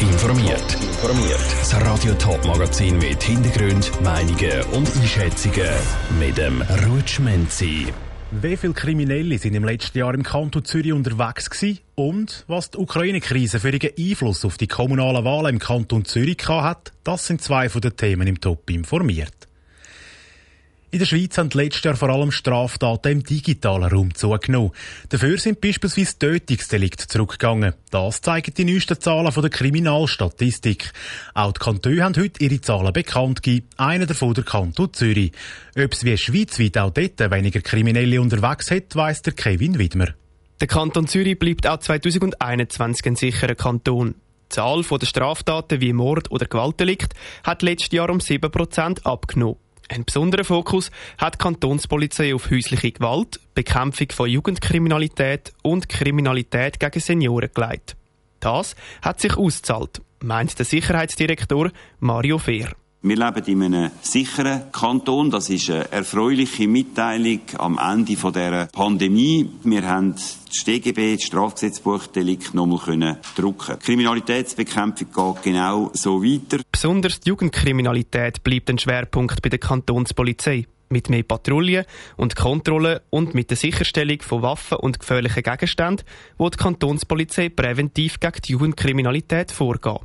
informiert. Informiert. Das Radio Top Magazin mit Hintergrund, Meinungen und Einschätzungen mit dem Rutschmenzi. Wie viele Kriminelle sind im letzten Jahr im Kanton Zürich unterwegs gewesen und was die Ukraine-Krise für ihren Einfluss auf die kommunalen Wahlen im Kanton Zürich hat, das sind zwei von den Themen im Top informiert. In der Schweiz haben letztes Jahr vor allem Straftaten im digitalen Raum zugenommen. Dafür sind beispielsweise Tötungsdelikte zurückgegangen. Das zeigen die neuesten Zahlen von der Kriminalstatistik. Auch die Kantone haben heute ihre Zahlen bekannt gegeben. Einer davon der Kanton Zürich. Ob es wie schweizweit auch dort weniger Kriminelle unterwegs hat, weiss der Kevin Widmer. Der Kanton Zürich bleibt auch 2021 ein sicherer Kanton. Die Zahl der Straftaten wie Mord oder Gewaltdelikt hat letztes Jahr um 7% abgenommen. Ein besonderer Fokus hat die Kantonspolizei auf häusliche Gewalt, Bekämpfung von Jugendkriminalität und Kriminalität gegen Senioren gelegt. Das hat sich ausgezahlt, meint der Sicherheitsdirektor Mario Fehr. Wir leben in einem sicheren Kanton. Das ist eine erfreuliche Mitteilung am Ende dieser Pandemie. Wir haben das StGB, das Strafgesetzbuchdelikt, nochmal können drucken. Die Kriminalitätsbekämpfung geht genau so weiter. Besonders die Jugendkriminalität bleibt ein Schwerpunkt bei der Kantonspolizei. Mit mehr Patrouillen und Kontrollen und mit der Sicherstellung von Waffen und gefährlichen Gegenständen, wo die Kantonspolizei präventiv gegen die Jugendkriminalität vorgeht.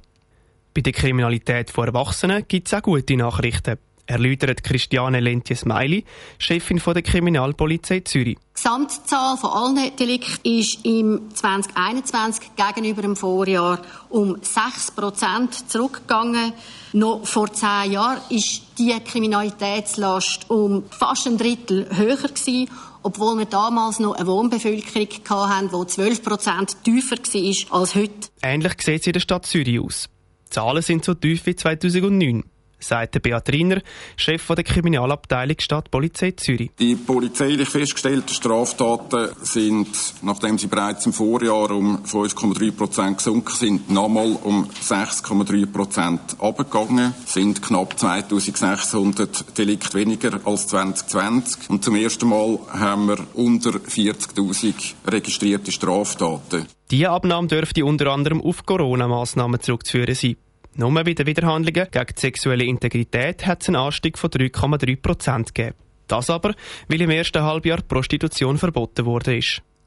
Bei der Kriminalität von Erwachsenen gibt es auch gute Nachrichten. Erläutert Christiane Lentjes-Meili, Chefin der Kriminalpolizei Zürich. Die Gesamtzahl von allen Delikten ist im 2021 gegenüber dem Vorjahr um 6% zurückgegangen. Noch vor zehn Jahren ist die Kriminalitätslast um fast ein Drittel höher gewesen obwohl wir damals noch eine Wohnbevölkerung hatten, die 12% tiefer war als heute. Ähnlich sieht es in der Stadt Zürich aus. Die Zahlen sind so tief wie 2009 sagt Beat Riener, Chef der Kriminalabteilung Stadtpolizei Zürich. Die polizeilich festgestellten Straftaten sind, nachdem sie bereits im Vorjahr um 5,3 Prozent gesunken sind, nochmal um 6,3 Prozent abgegangen, sind knapp 2600 Delikte weniger als 2020 und zum ersten Mal haben wir unter 40.000 registrierte Straftaten. Diese Abnahme dürfte unter anderem auf Corona-Massnahmen zurückzuführen sein. Nur bei den Widerhandlungen gegen die sexuelle Integrität hat es einen Anstieg von 3,3 Prozent gegeben. Das aber, weil im ersten Halbjahr Prostitution verboten wurde.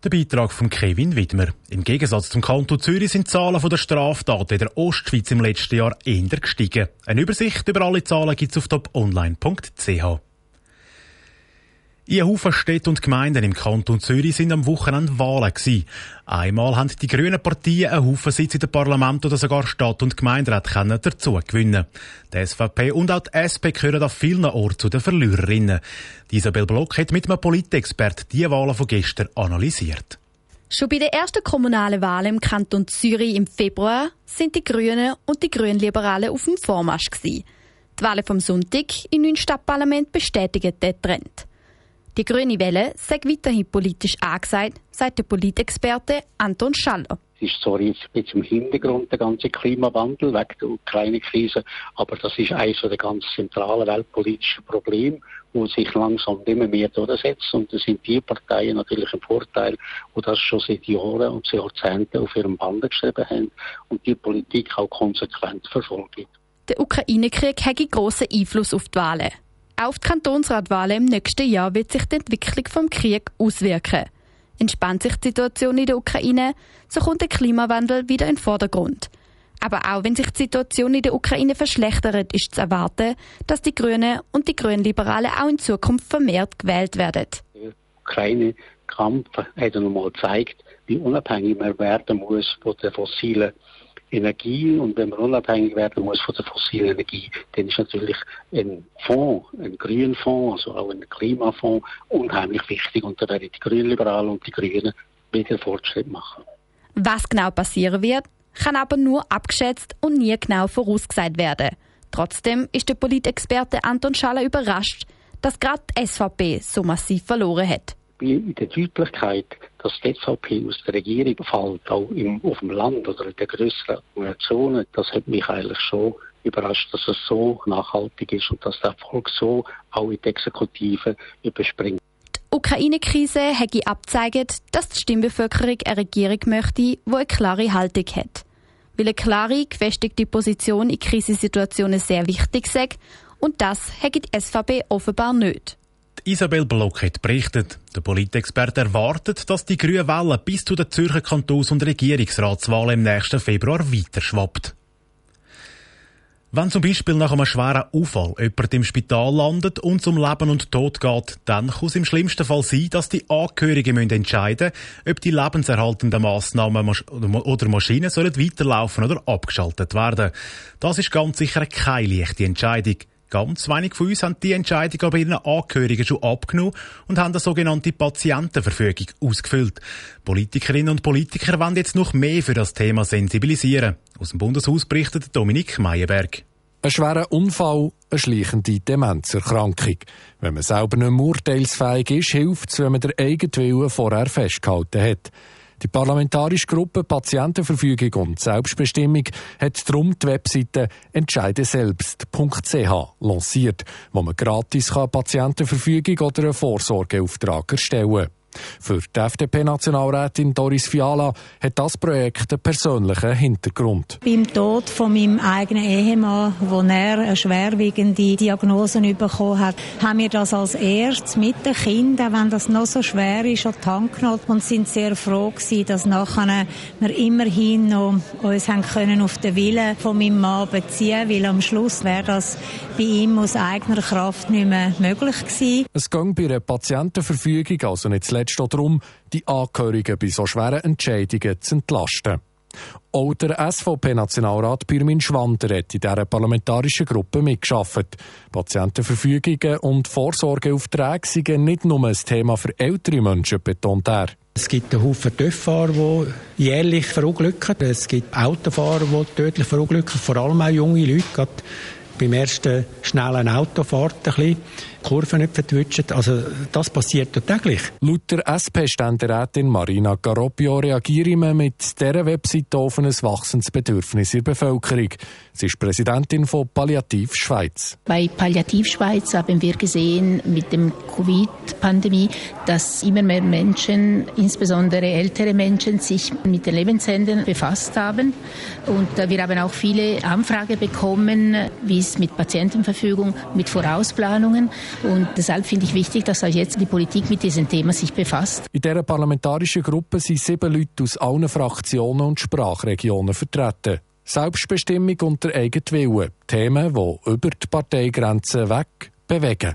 Der Beitrag von Kevin Widmer. Im Gegensatz zum Kanton Zürich sind die Zahlen der Straftaten in der Ostschweiz im letzten Jahr eher gestiegen. Eine Übersicht über alle Zahlen gibt es auf toponline.ch. In Haufen Städte und Gemeinden im Kanton Zürich sind am Wochenende Wahlen gewesen. Einmal haben die grünen Partien einen Haufen Sitz in den Parlament oder sogar Stadt- und Gemeinderat dazu gewinnen. Die SVP und auch die SP gehören auf vielen Orten zu den Verliererinnen. Isabel Block hat mit einem Politexpert die Wahlen von gestern analysiert. Schon bei den ersten kommunalen Wahlen im Kanton Zürich im Februar sind die Grünen und die Grünliberalen auf dem Vormarsch gewesen. Die Wahlen vom Sonntag im neuen Stadtparlament bestätigen den Trend. Die grüne Welle sei weiterhin politisch angesagt, sagt der Politexperte Anton Schaller. Es ist zwar jetzt ein bisschen im Hintergrund der ganze Klimawandel wegen der Ukraine-Krise, aber das ist eines der ganz zentralen weltpolitischen Probleme, wo sich langsam immer mehr durchsetzt. Und das sind die Parteien natürlich ein Vorteil, die das schon seit Jahren und Jahrzehnten auf ihrem Band geschrieben haben und die Politik auch konsequent verfolgt. Der Ukraine-Krieg hat grossen Einfluss auf die Wahlen. Auf die Kantonsratwahlen im nächsten Jahr wird sich die Entwicklung vom Krieg auswirken. Entspannt sich die Situation in der Ukraine, so kommt der Klimawandel wieder in den Vordergrund. Aber auch wenn sich die Situation in der Ukraine verschlechtert, ist zu erwarten, dass die Grünen und die Grünliberalen auch in Zukunft vermehrt gewählt werden. Der Ukraine-Kampf hat nochmal gezeigt, wie unabhängig man werden muss von den fossilen Energie und wenn man unabhängig werden muss von der fossilen Energie, dann ist natürlich ein Fonds, ein Grünfonds, also auch ein Klimafonds, unheimlich wichtig und da werden die Grünliberalen und die Grünen wieder Fortschritt machen. Was genau passieren wird, kann aber nur abgeschätzt und nie genau vorausgesagt werden. Trotzdem ist der Politexperte Anton Schaller überrascht, dass gerade die SVP so massiv verloren hat in der Deutlichkeit, dass die SVP aus der Regierung fällt, auch im, auf dem Land oder in der größeren Zonen, das hat mich eigentlich schon überrascht, dass es so nachhaltig ist und dass der Erfolg so auch in die Exekutive überspringt. Die Ukraine-Krise hat abgezeigt, dass die Stimmbevölkerung eine Regierung möchte, die eine klare Haltung hat. weil eine klare, gefestigte Position in Krisensituationen sehr wichtig sei und das hätte die SVP offenbar nicht. Isabel Block hat berichtet. Der Politexperte erwartet, dass die grüne Welle bis zu den Zürcher Kantons- und Regierungsratswahlen im nächsten Februar weiter schwappt. Wenn zum Beispiel nach einem schweren Unfall jemand im Spital landet und zum Leben und Tod geht, dann kann es im schlimmsten Fall sein, dass die Angehörigen müssen entscheiden ob die lebenserhaltenden Massnahmen oder Maschinen weiterlaufen oder abgeschaltet werden. Das ist ganz sicher keine leichte Entscheidung. Ganz wenig von uns haben die Entscheidung aber ihren Angehörigen schon abgenommen und haben eine sogenannte Patientenverfügung ausgefüllt. Politikerinnen und Politiker wollen jetzt noch mehr für das Thema sensibilisieren. Aus dem Bundeshaus berichtet Dominik Meyerberg. Ein schwerer Unfall, eine schleichende Demenzerkrankung. Wenn man selber nicht mehr urteilsfähig ist, hilft es, wenn man den eigenen Willen vorher festgehalten hat. Die parlamentarische Gruppe Patientenverfügung und Selbstbestimmung hat darum die Webseite entscheideselbst.ch lanciert, wo man gratis Patientenverfügung oder einen Vorsorgeauftrag erstellen kann. Für die FDP-Nationalrätin Doris Fiala hat das Projekt einen persönlichen Hintergrund. Beim Tod von meinem eigenen Ehemann, wo er eine schwerwiegende Diagnose bekommen hat, haben wir das als erstes mit den Kindern, wenn das noch so schwer ist, an die Hand genommen und sind sehr froh gewesen, dass nachher wir immerhin noch uns haben können auf den Willen von meinem Mann beziehen, weil am Schluss wäre das bei ihm aus eigener Kraft nicht mehr möglich gewesen. Es ging bei einer Patientenverfügung also nicht zuletzt auch darum, die Angehörigen bei so schweren Entscheidungen zu entlasten. Auch der SVP-Nationalrat Pirmin Schwander hat in dieser parlamentarischen Gruppe mitgeschafft. Patientenverfügungen und Vorsorgeaufträge sind nicht nur ein Thema für ältere Menschen, betont er. Es gibt einen Haufen TÜV-Fahrer, die jährlich verunglücken. Es gibt Autofahrer, die tödlich verunglücken, vor allem auch junge Leute. Gerade beim ersten schnellen Autofahrt ein bisschen Kurven nicht vertwitschen. Also das passiert täglich. Laut der SP-Ständerätin Marina Garoppio reagieren wir mit dieser Webseite auf ein wachsendes Bedürfnis in der Bevölkerung. Sie ist Präsidentin von Palliativ Schweiz. Bei Palliativ Schweiz haben wir gesehen mit dem Covid-Pandemie, dass immer mehr Menschen, insbesondere ältere Menschen, sich mit den Lebensenden befasst haben. Und wir haben auch viele Anfragen bekommen, wie es mit Patientenverfügung, mit Vorausplanungen. Und deshalb finde ich wichtig, dass auch jetzt die Politik mit diesem Thema sich befasst. In dieser parlamentarischen Gruppe sind sieben Leute aus allen Fraktionen und Sprachregionen vertreten. Selbstbestimmung und der eigene Wille. Themen, die über die Parteigrenzen weg bewegen.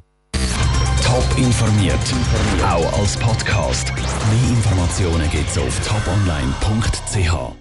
Top informiert, auch als Podcast. Mehr Informationen gibt es auf toponline.ch.